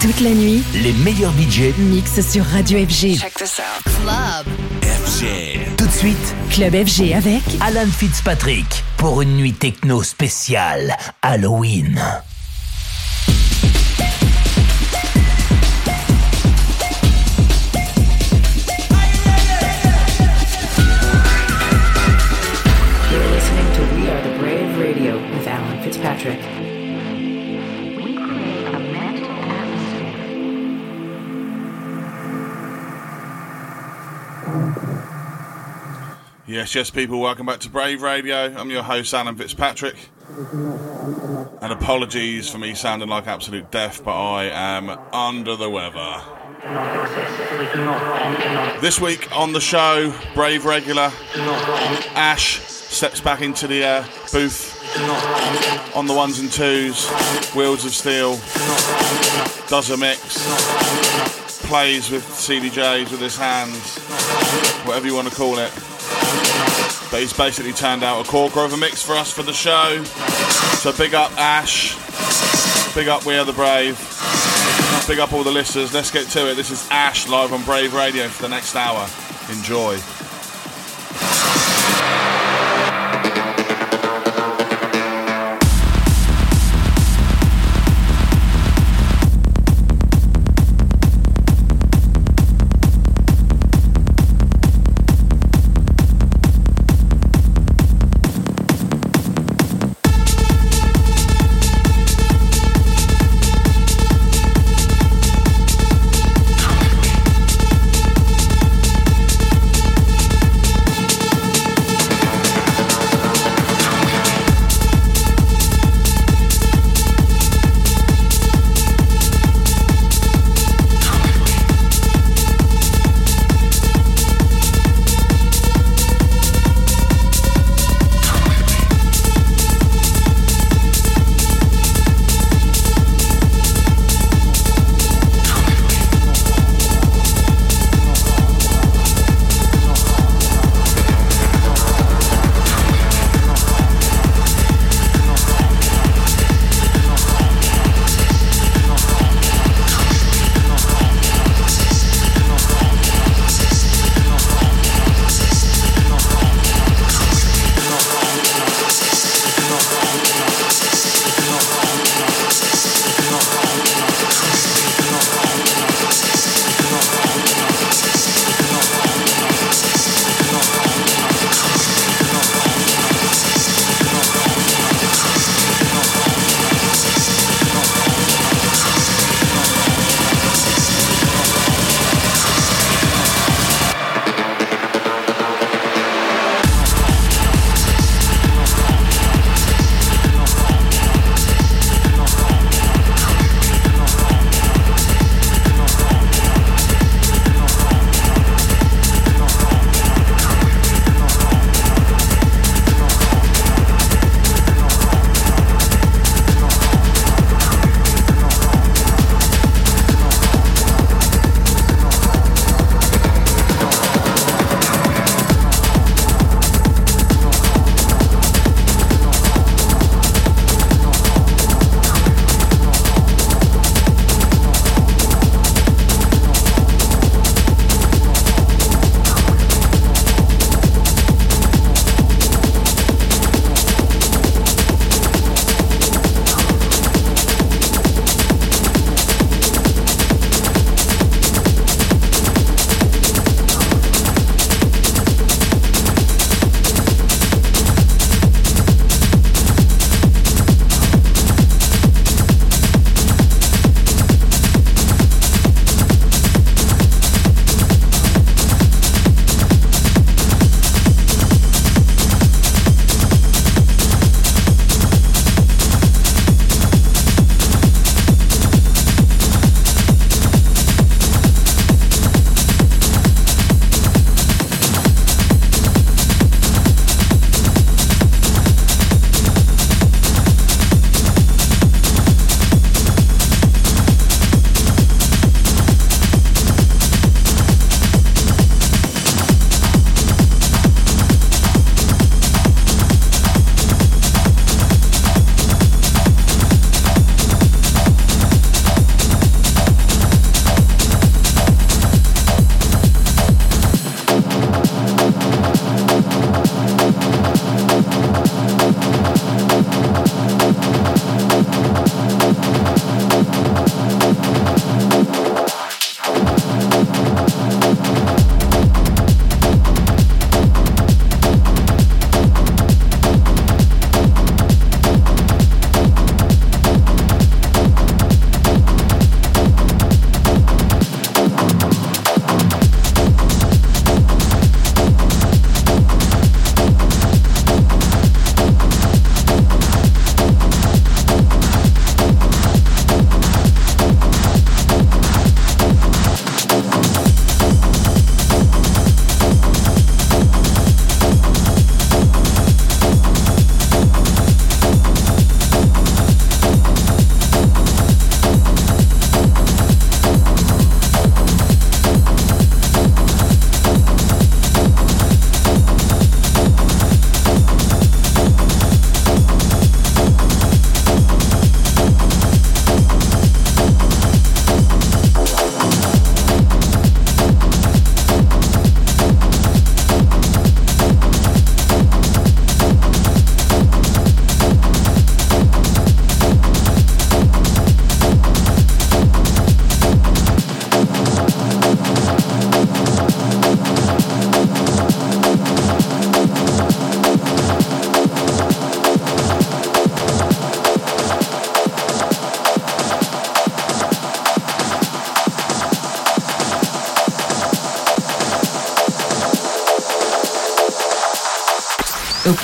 Toute la nuit, Les meilleurs budgets mix sur Radio FG. Check this out. Club. FG. Tout de suite, Club FG avec Alan Fitzpatrick pour une nuit techno spéciale Halloween. You're listening to We Are the Brave Radio with Alan Fitzpatrick. Yes, yes, people, welcome back to Brave Radio. I'm your host, Alan Fitzpatrick. And apologies for me sounding like absolute deaf, but I am under the weather. This week on the show, Brave regular Ash steps back into the uh, booth on the ones and twos, Wheels of Steel, does a mix, plays with CDJs with his hands, whatever you want to call it. But he's basically turned out a corker of a mix for us for the show. So big up Ash, big up We Are the Brave, big up all the listeners. Let's get to it. This is Ash live on Brave Radio for the next hour. Enjoy.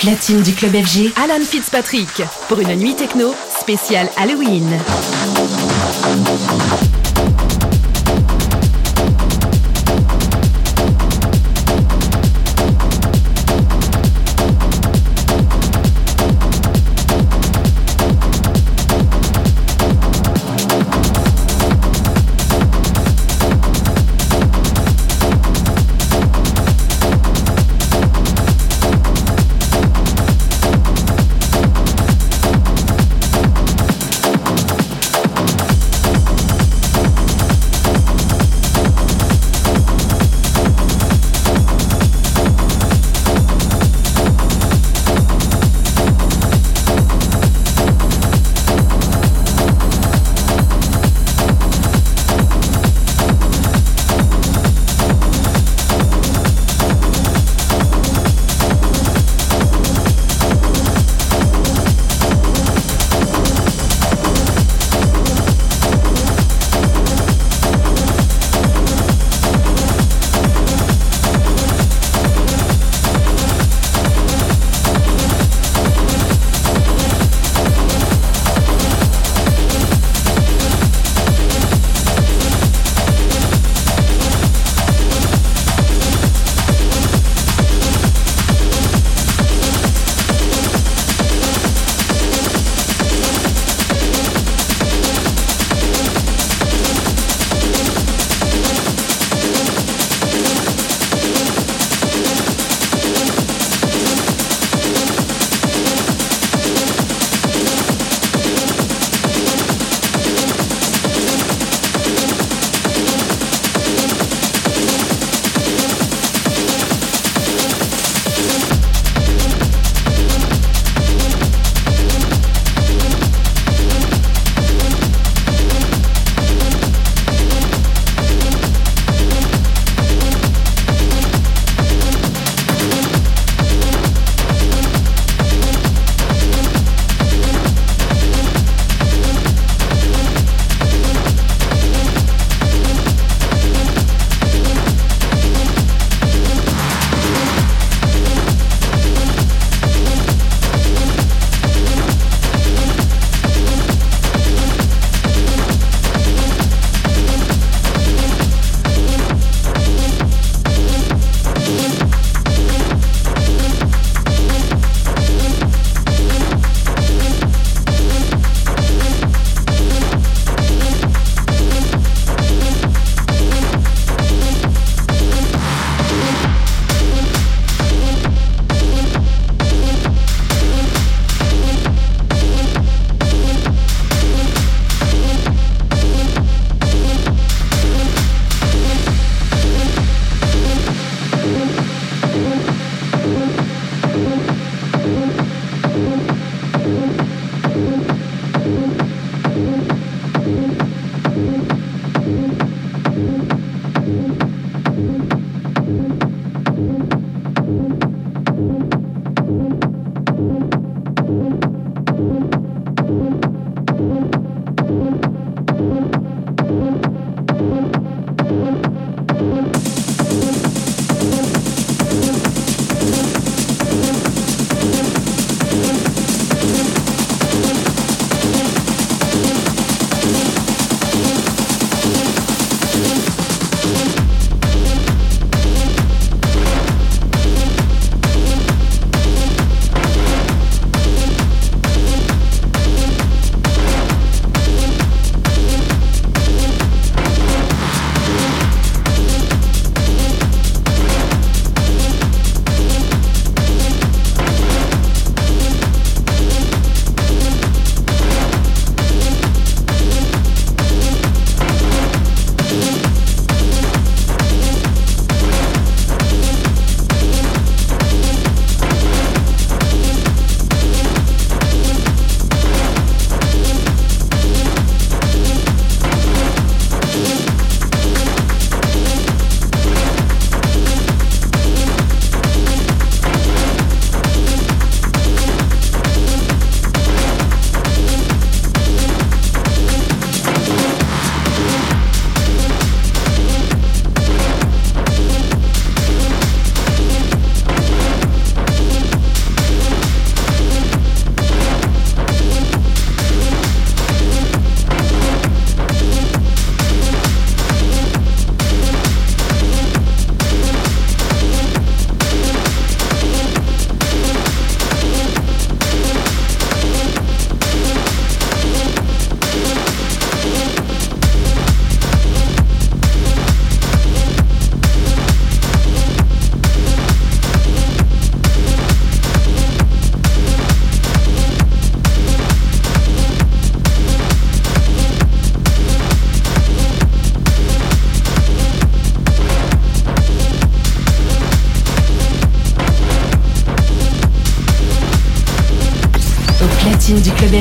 Platine du club FG, Alan Fitzpatrick pour une nuit techno spéciale Halloween.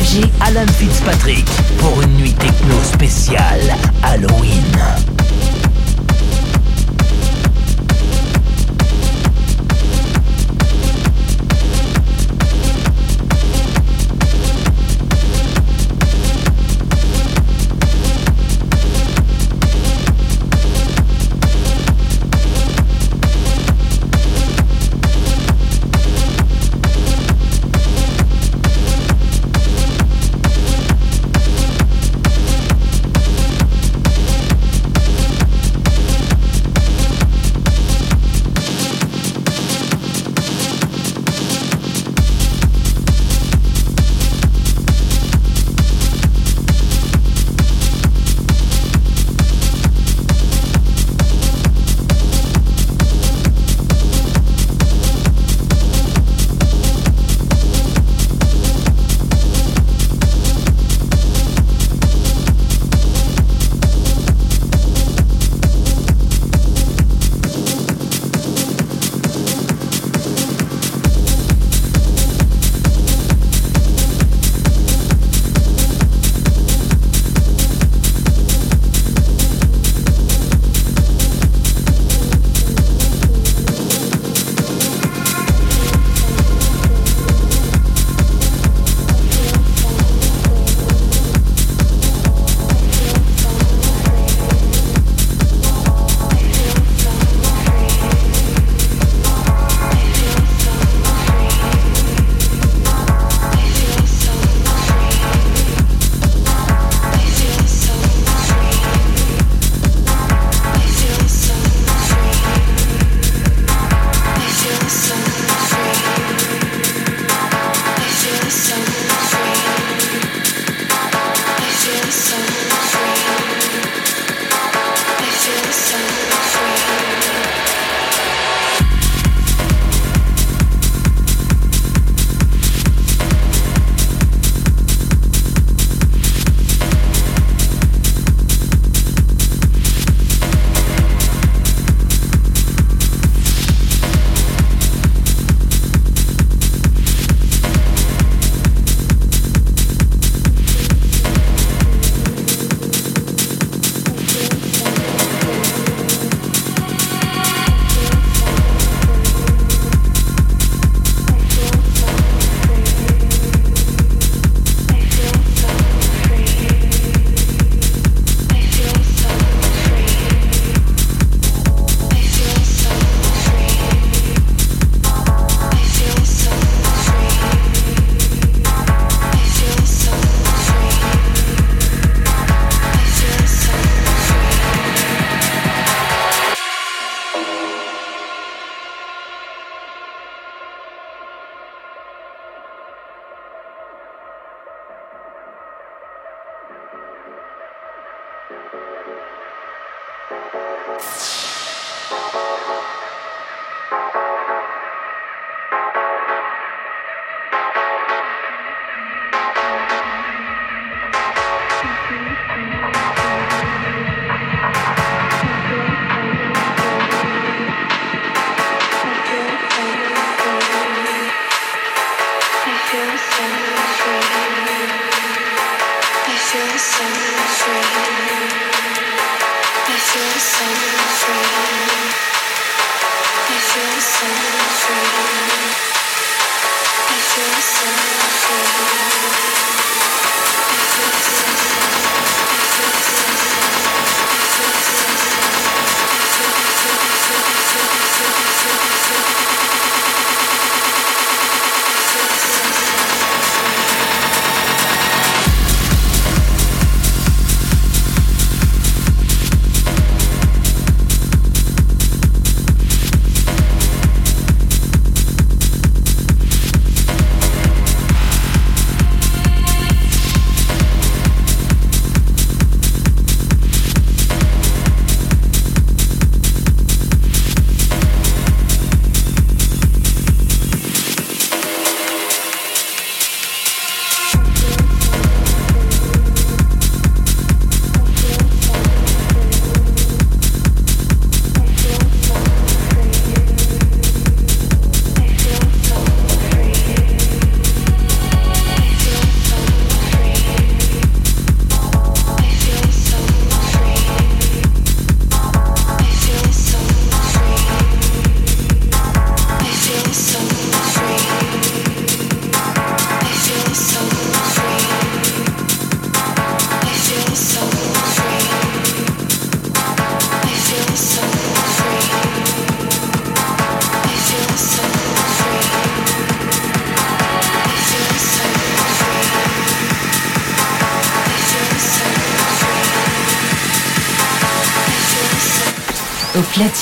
FG, Alan Fitzpatrick,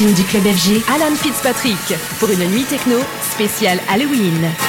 du club FG, Alan Fitzpatrick pour une nuit techno spéciale Halloween.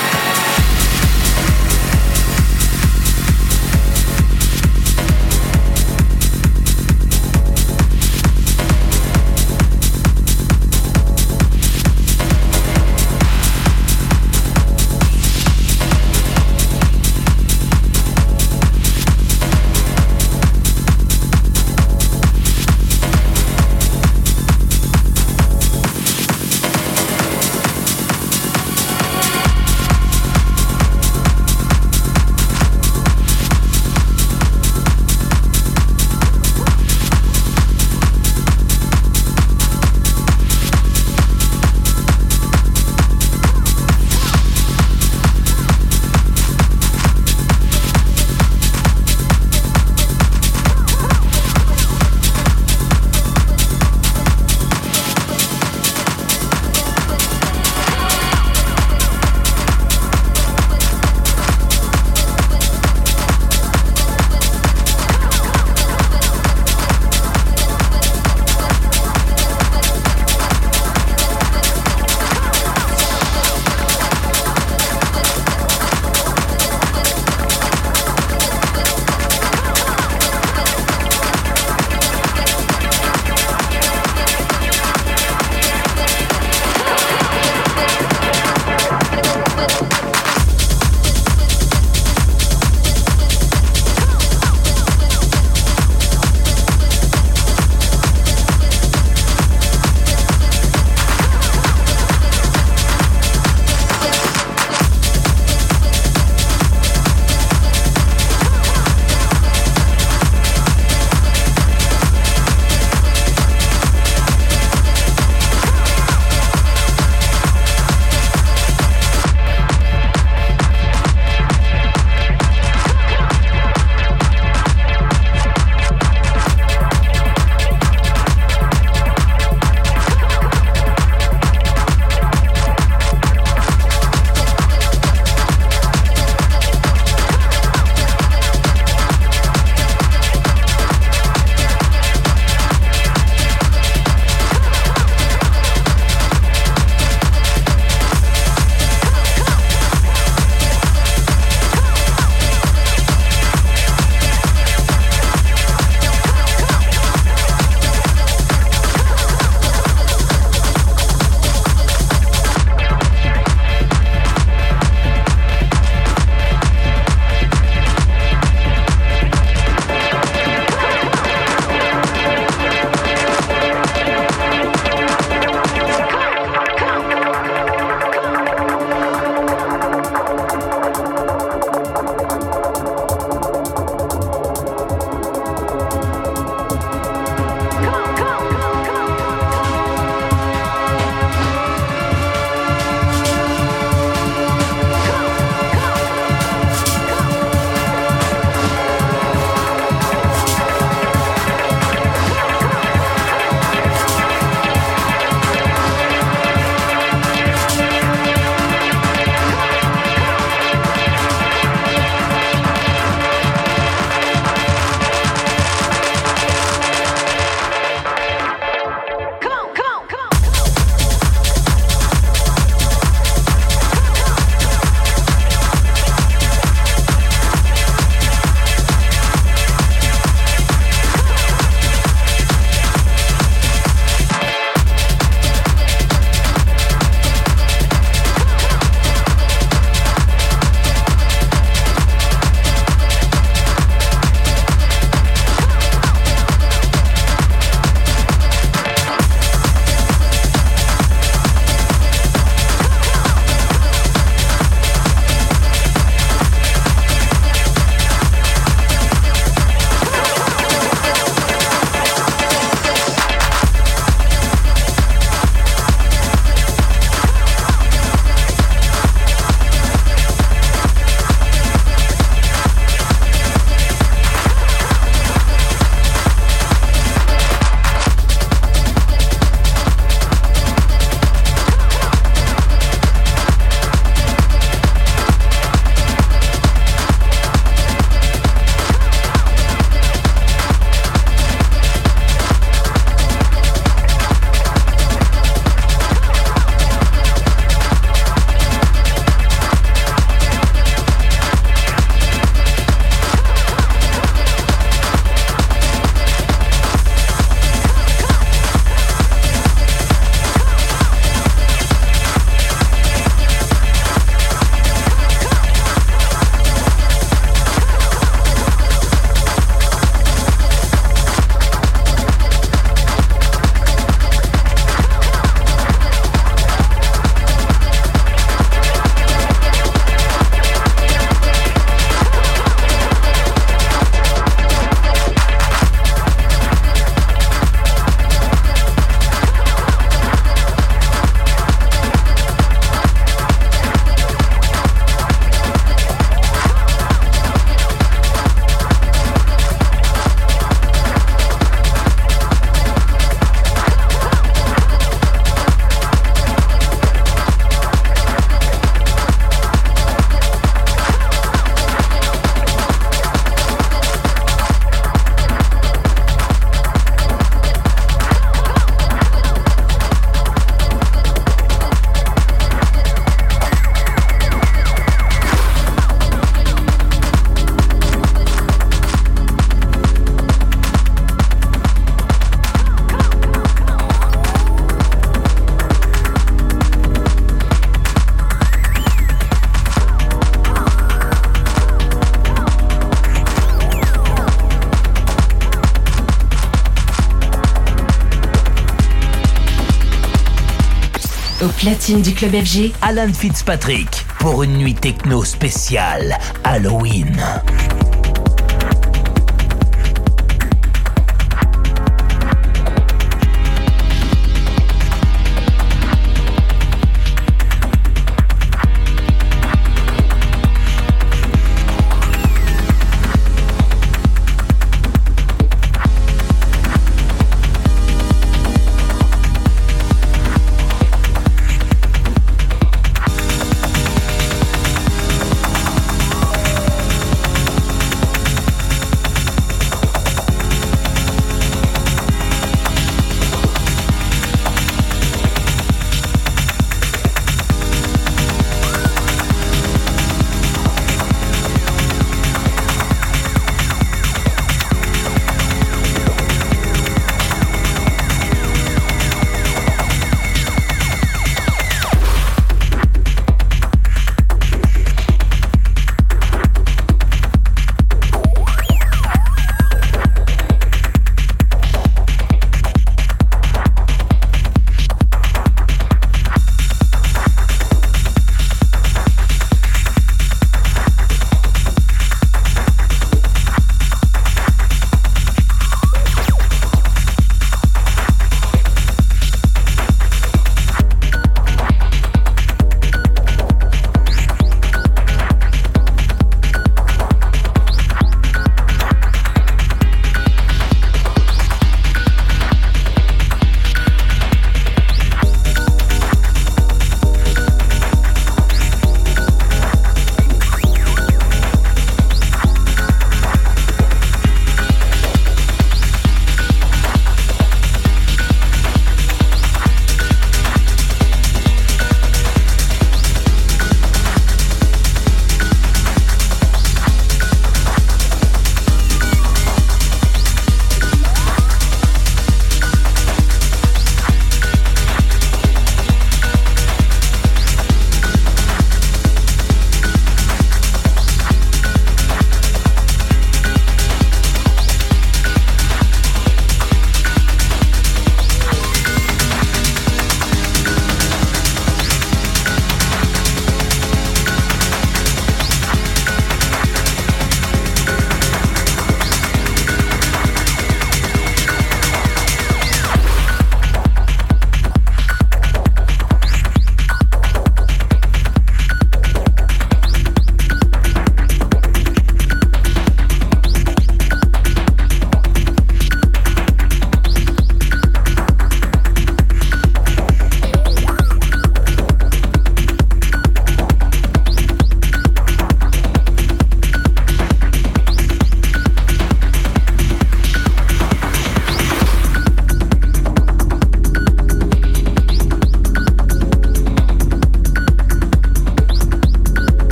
Du club FG, Alan Fitzpatrick pour une nuit techno spéciale Halloween.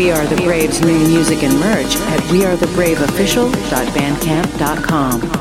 We Are the Brave's new music and merch at wearethebraveofficial.bandcamp.com.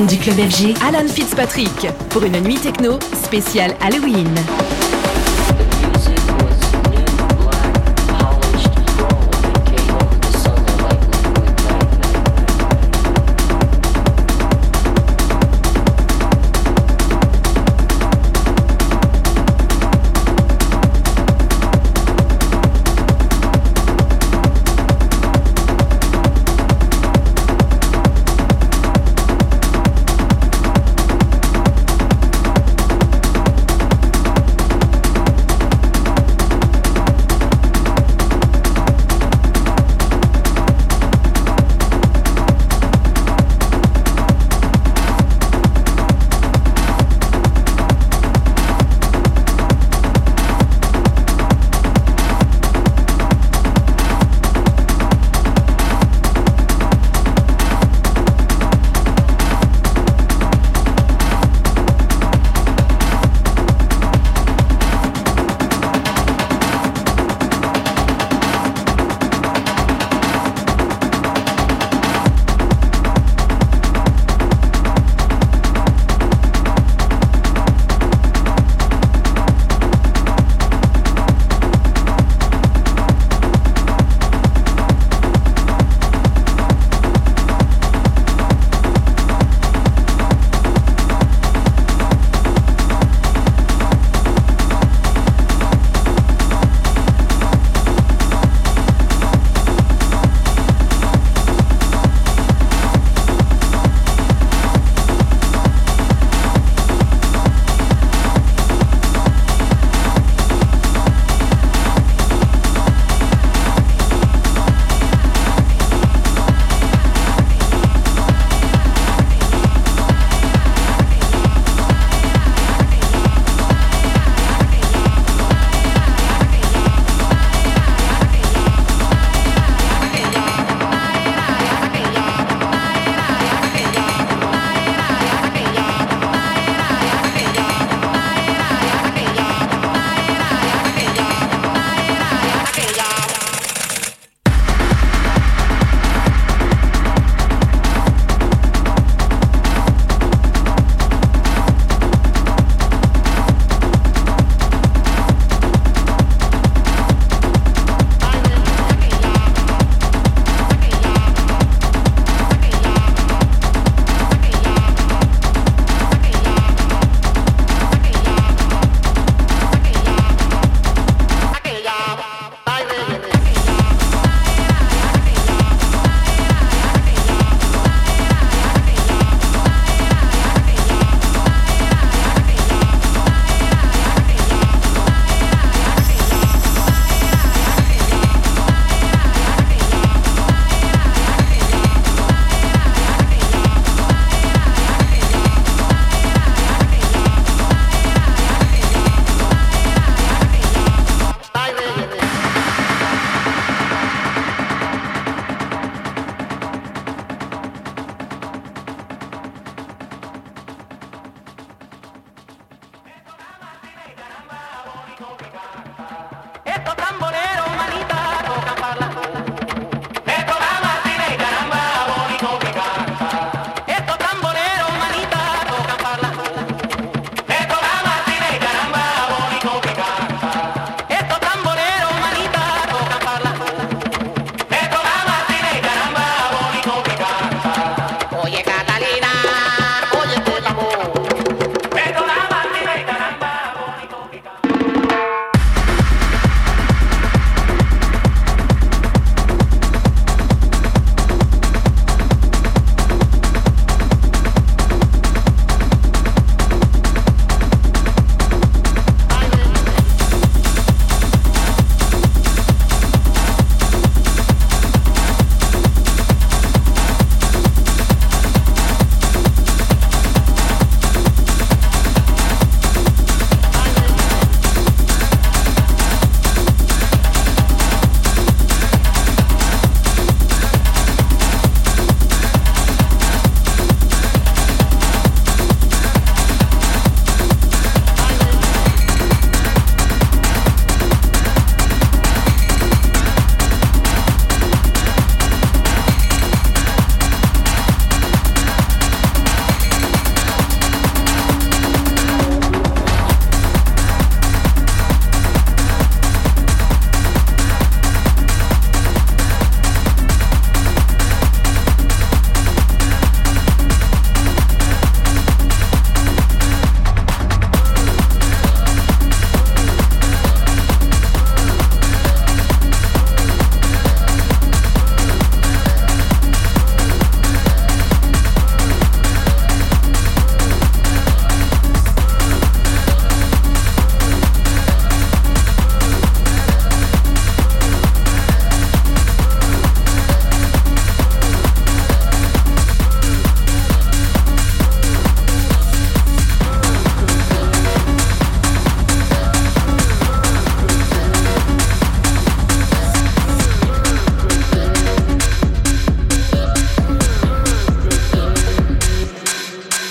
du club FG, Alan Fitzpatrick, pour une nuit techno spéciale Halloween.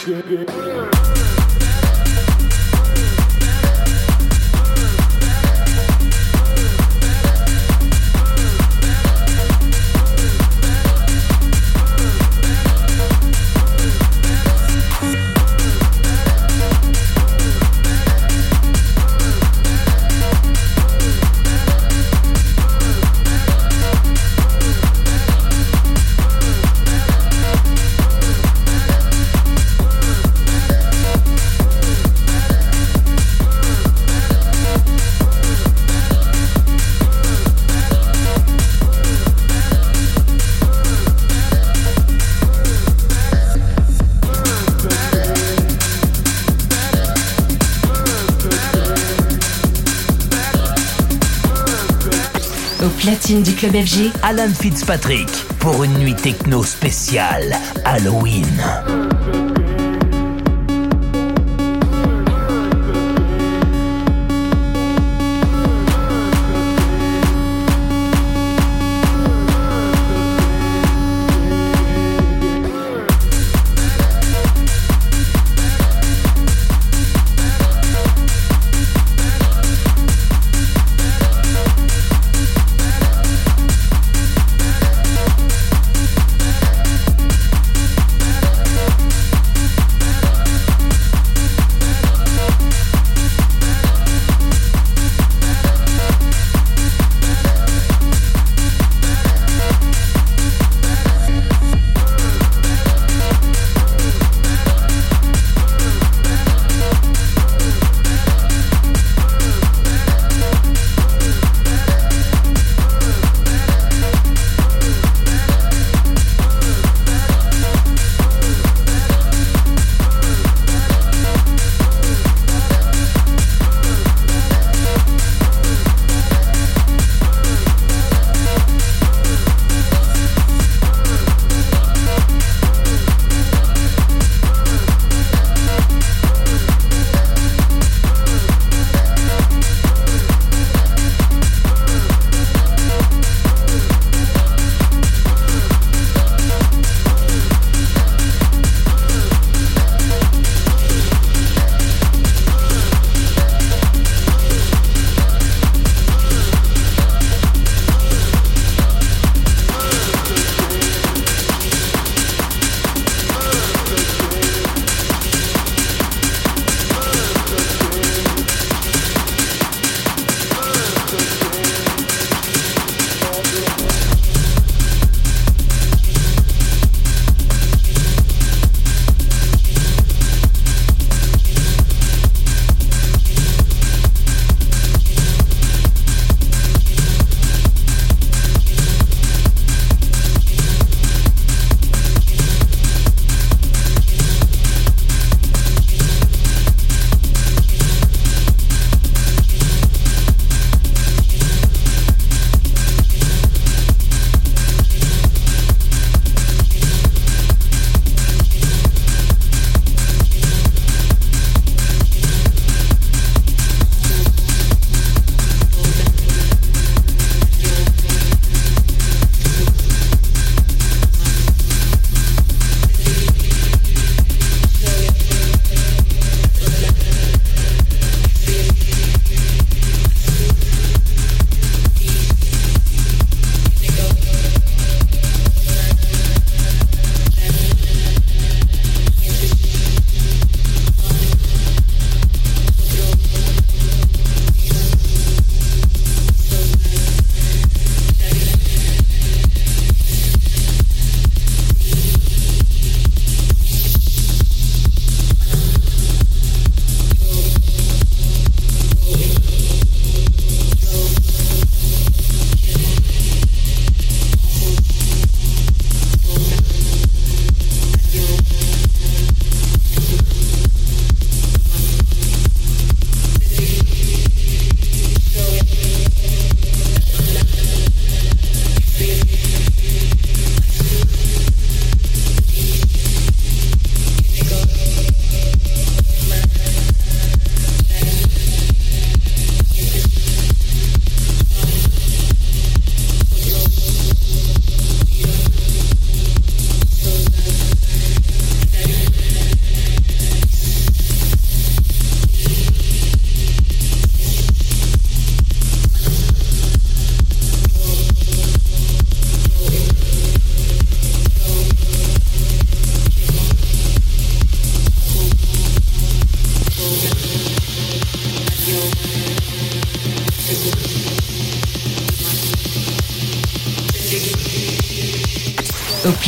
shit. Alan Fitzpatrick pour une nuit techno spéciale Halloween.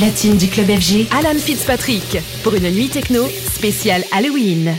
Platine du club FG, Alan Fitzpatrick pour une nuit techno spéciale Halloween.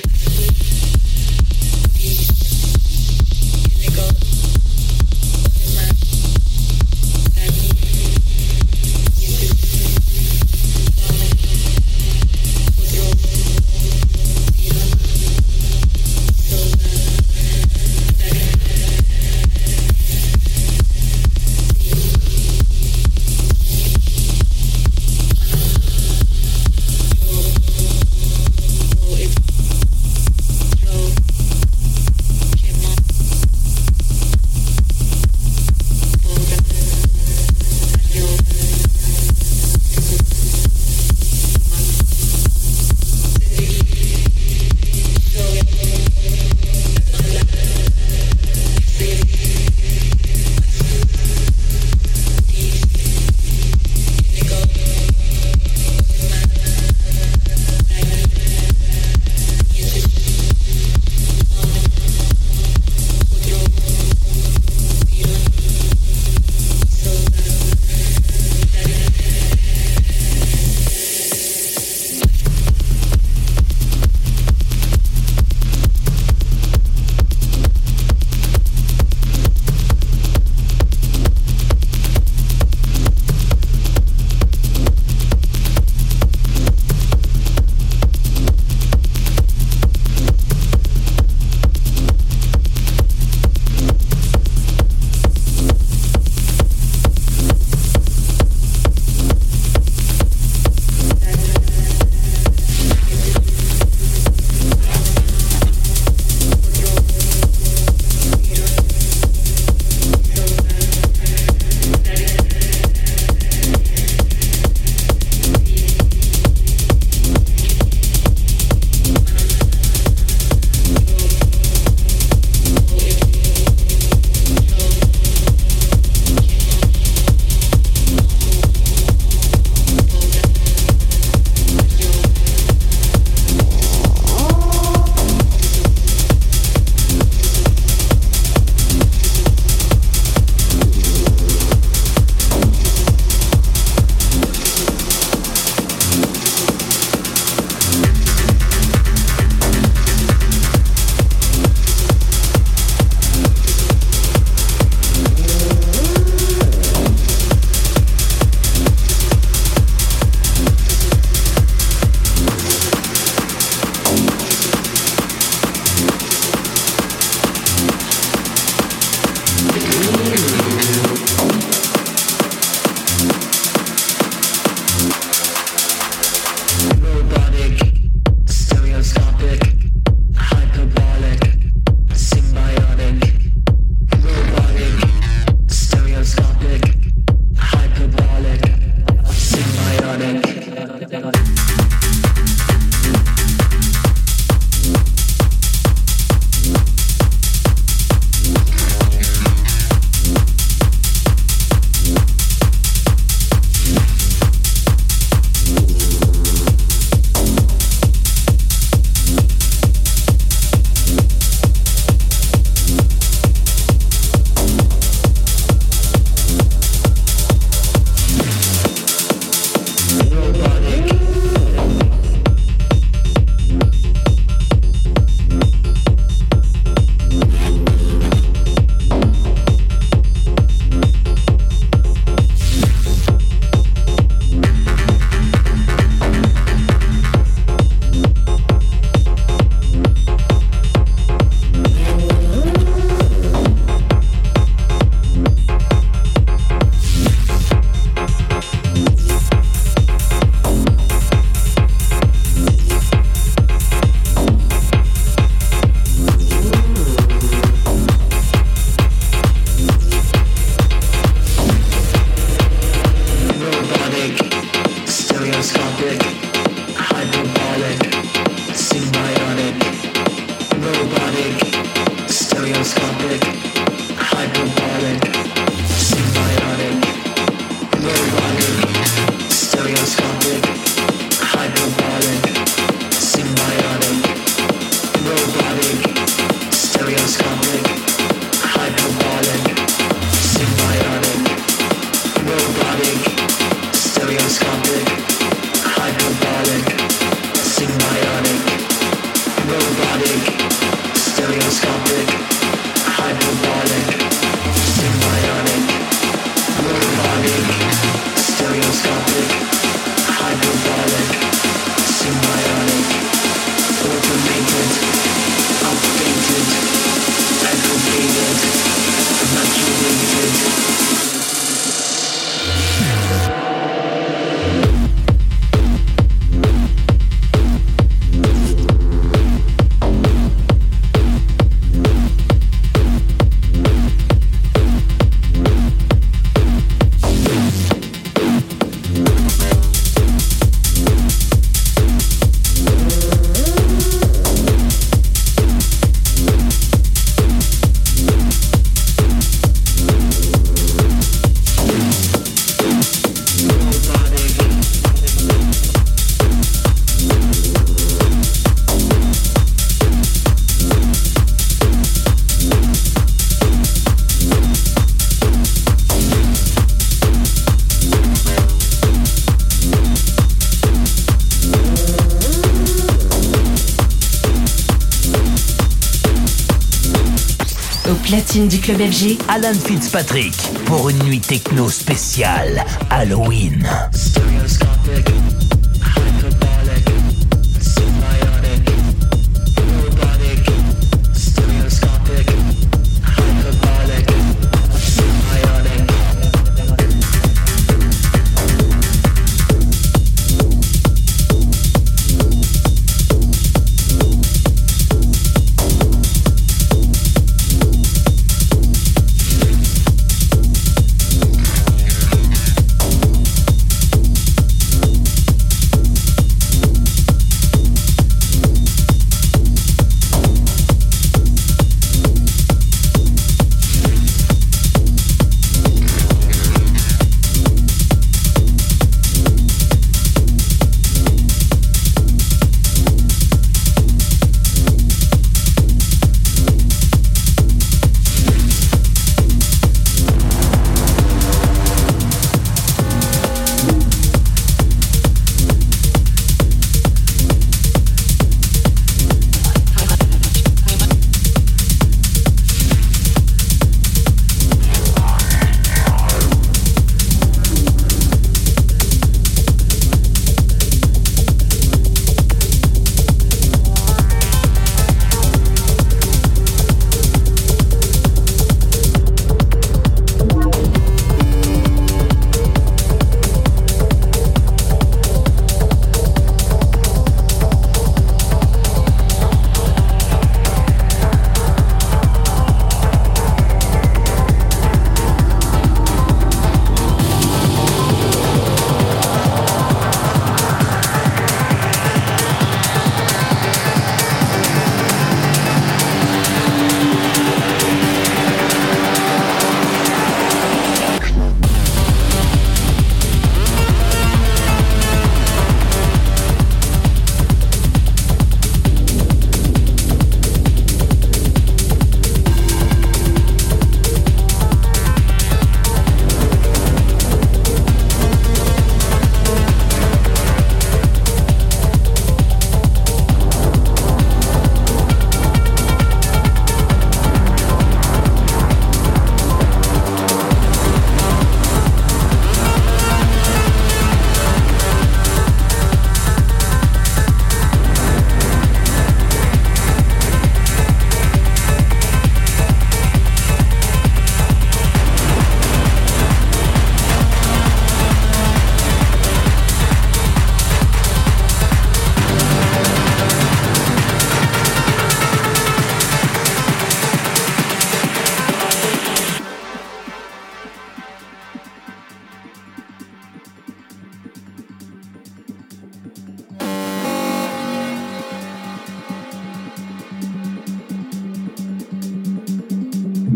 Club FG, Alan Fitzpatrick pour une nuit techno spéciale Halloween.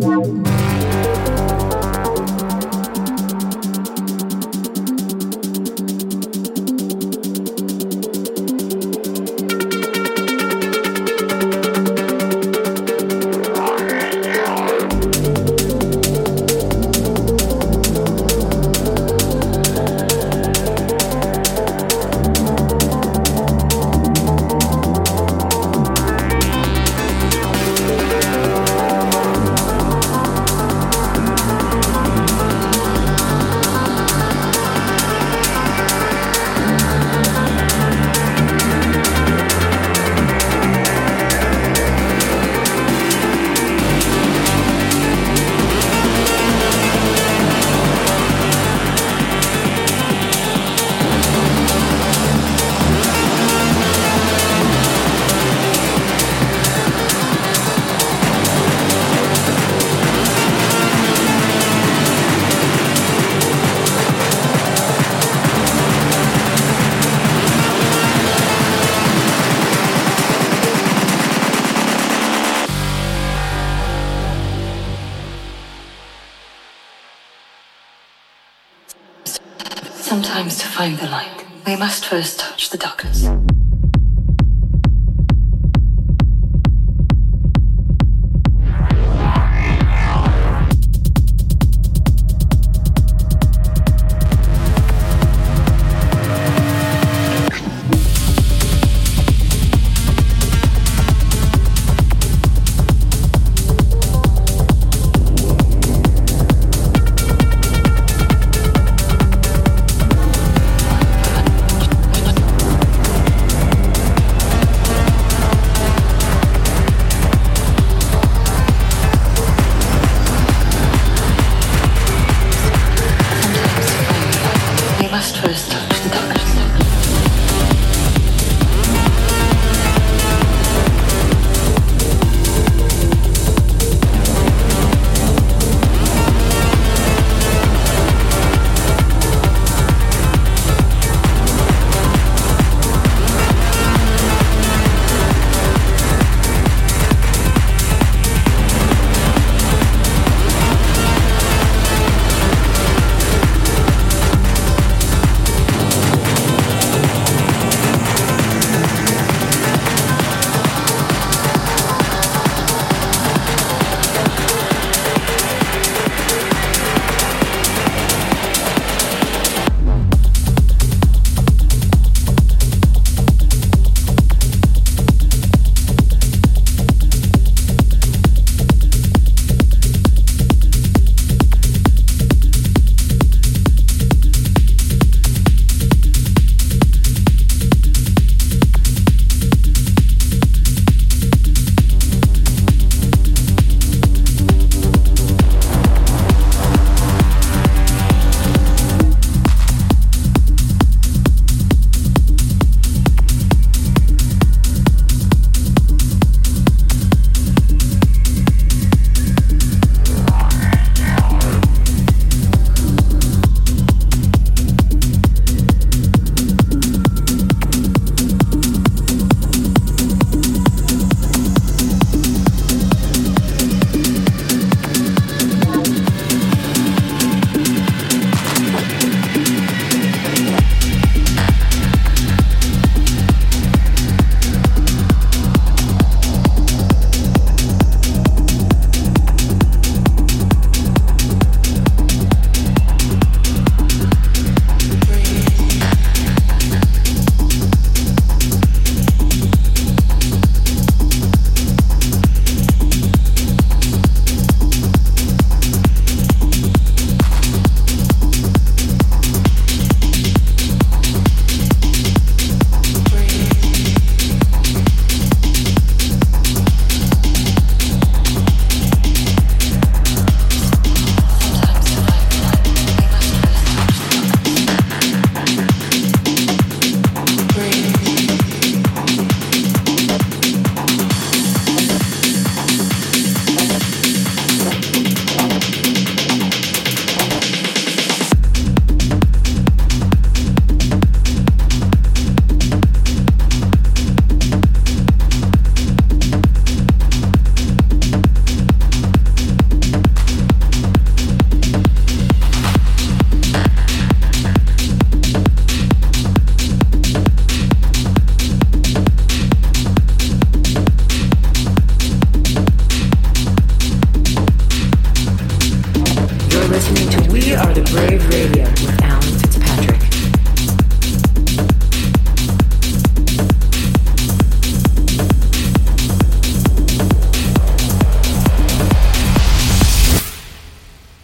Thank. The light, we must first touch the darkness.